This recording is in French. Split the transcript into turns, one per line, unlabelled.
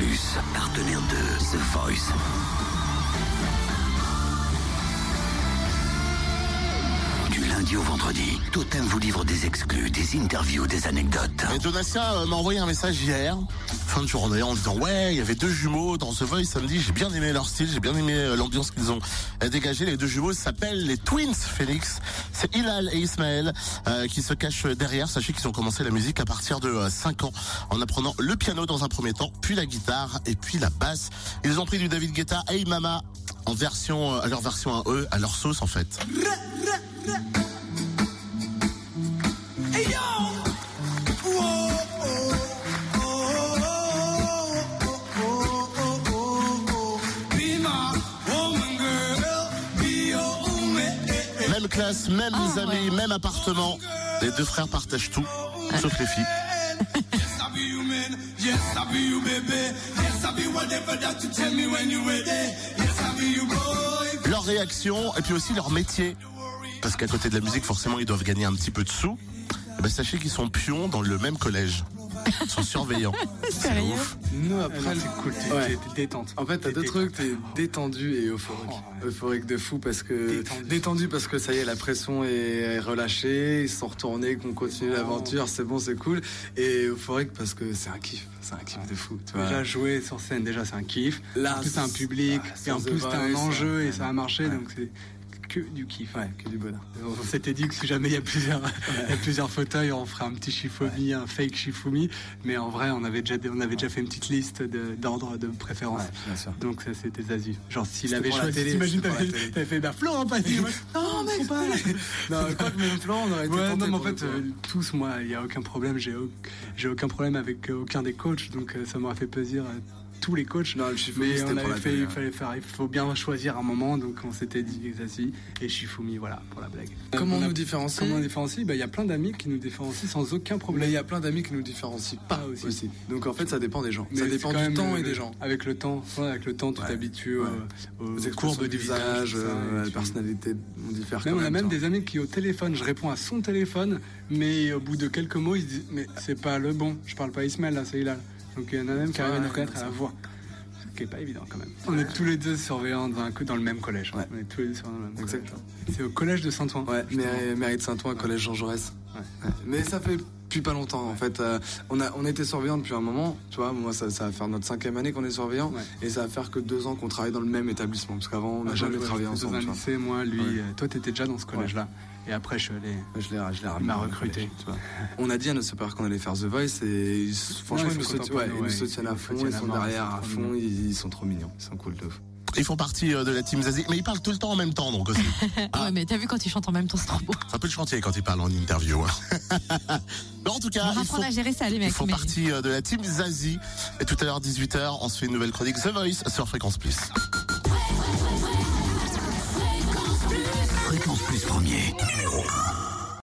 Plus, partenaire de The Voice. Lundi au vendredi, Totem vous livre des exclus, des interviews, des anecdotes.
Et Donatien euh, m'a envoyé un message hier, fin de journée, en disant ouais, il y avait deux jumeaux dans The Voice samedi. J'ai bien aimé leur style, j'ai bien aimé euh, l'ambiance qu'ils ont euh, dégagée. Les deux jumeaux s'appellent les Twins Félix. C'est Hilal et Ismaël euh, qui se cachent derrière. Sachez qu'ils ont commencé la musique à partir de euh, 5 ans, en apprenant le piano dans un premier temps, puis la guitare et puis la basse. Ils ont pris du David Guetta, Hey Mama, en version, à leur version à eux, à leur sauce en fait. Même classe, mêmes amis, même appartement. Les deux frères partagent tout, sauf les filles. Leur réaction et puis aussi leur métier. Parce qu'à côté de la musique, forcément, ils doivent gagner un petit peu de sous. Eh ben, sachez qu'ils sont pions dans le même collège. Ils sont surveillants. C'est ouf.
Nous, après,
c'est cool, t'es
Ouais.
détente.
En fait, t'as deux
détente.
trucs, t'es détendu et euphorique.
Oh,
Euphorique de fou parce que
Détendu.
détendu parce que ça y est, la pression est relâchée, ils sont retournés, qu'on continue
Oh.
l'aventure, c'est bon, c'est cool. Et euphorique parce que c'est un kiff, c'est un kiff de fou. Tu vois.
Déjà jouer sur scène, déjà c'est un kiff.
Là,
en plus t'as un public,
ah,
et en plus t'as un enjeu et ça a marché, donc c'est que du kiff.
Ouais, que du bonheur.
On s'était dit que si jamais il y a plusieurs, il y a plusieurs fauteuils, on ferait un petit Shifumi, un fake Shifumi. Mais en vrai, on avait déjà, on avait déjà fait une petite liste de- d'ordre de préférence.
Ouais.
Donc ça c'était Zazie. Genre s'il avait choisi, t'imagines t'avais fait bah Florent Pagny. Non mec, pas.
Non, quoi que même on aurait été
Ouais, non, mais en fait, euh, tous, moi, il n'y a aucun problème. J'ai au- aucun problème avec euh, aucun des coachs, donc euh, ça m'aurait fait plaisir tous les coachs.
Non, le
mais on avait fait, il
ouais.
fallait faire, il faut bien choisir un moment, donc on s'était dit Zazie et Shifumi, voilà, pour la blague.
Comment
On a-
nous différencie
Comment on différencie Bah, il y a plein d'amis qui nous différencient sans aucun
Mais
problème.
il y a plein d'amis qui nous différencient pas
Ah, aussi.
aussi. Donc en fait, ça dépend des gens.
Mais
ça dépend du temps et des gens.
Avec le temps, ouais, avec le temps, tu
Ouais.
t'habitues
Ouais.
aux,
Aux
courbes du visage, et
la personnalité, on diffère quand
on a même des amis qui au téléphone, je réponds à son téléphone, mais au bout de quelques mots, ils se disent mais c'est pas le bon. Je parle pas Ismaël là, c'est Hilal. Donc il y en a même qui arrivent à nous reconnaître à la voix. Ce qui est pas évident quand même. On est tous les deux surveillants dans, un, dans le même collège.
Ouais.
On est tous les deux surveillants dans le même
Exactement.
collège. C'est au collège de Saint-Ouen.
Ouais, mairie, mairie de Saint-Ouen, collège Jean Jaurès.
Ouais.
Mais ça fait depuis pas longtemps en fait. Euh, on a on était surveillant depuis un moment. Tu vois, moi ça, ça va faire notre cinquième année qu'on est surveillant
Ouais.
et ça va faire que deux ans qu'on travaille dans le même établissement parce qu'avant on n'a
Moi,
jamais
je-
travaillé ensemble.
Dans un lycée, moi, lui, euh, toi, t'étais déjà dans ce collège-là. Et après, je.
Je l'ai je l'ai
Il
ramené
m'a recruté.
collège, tu vois. On a dit à nos supérieurs qu'on allait faire The Voice et franchement
ils
ils, nous soutiennent, ouais, ils nous à fond, ils sont derrière à fond, ils, ils sont trop mignons, ils sont cool de.
Ils font partie euh, de la team Zazie, mais ils parlent tout le temps en même temps, donc aussi. Ah.
Ouais, mais t'as vu quand ils chantent en même temps, c'est trop beau.
C'est un peu le chantier quand ils parlent en interview. hein. Mais en tout
On
cas,
va
ils font,
apprendre à gérer ça, les
ils
mecs.
font
mais-
partie euh, de la team Zazie. Et tout à l'heure, 18h, on se fait une nouvelle chronique The Voice sur Fréquence Plus.
Fréquence Plus premier, numéro 1.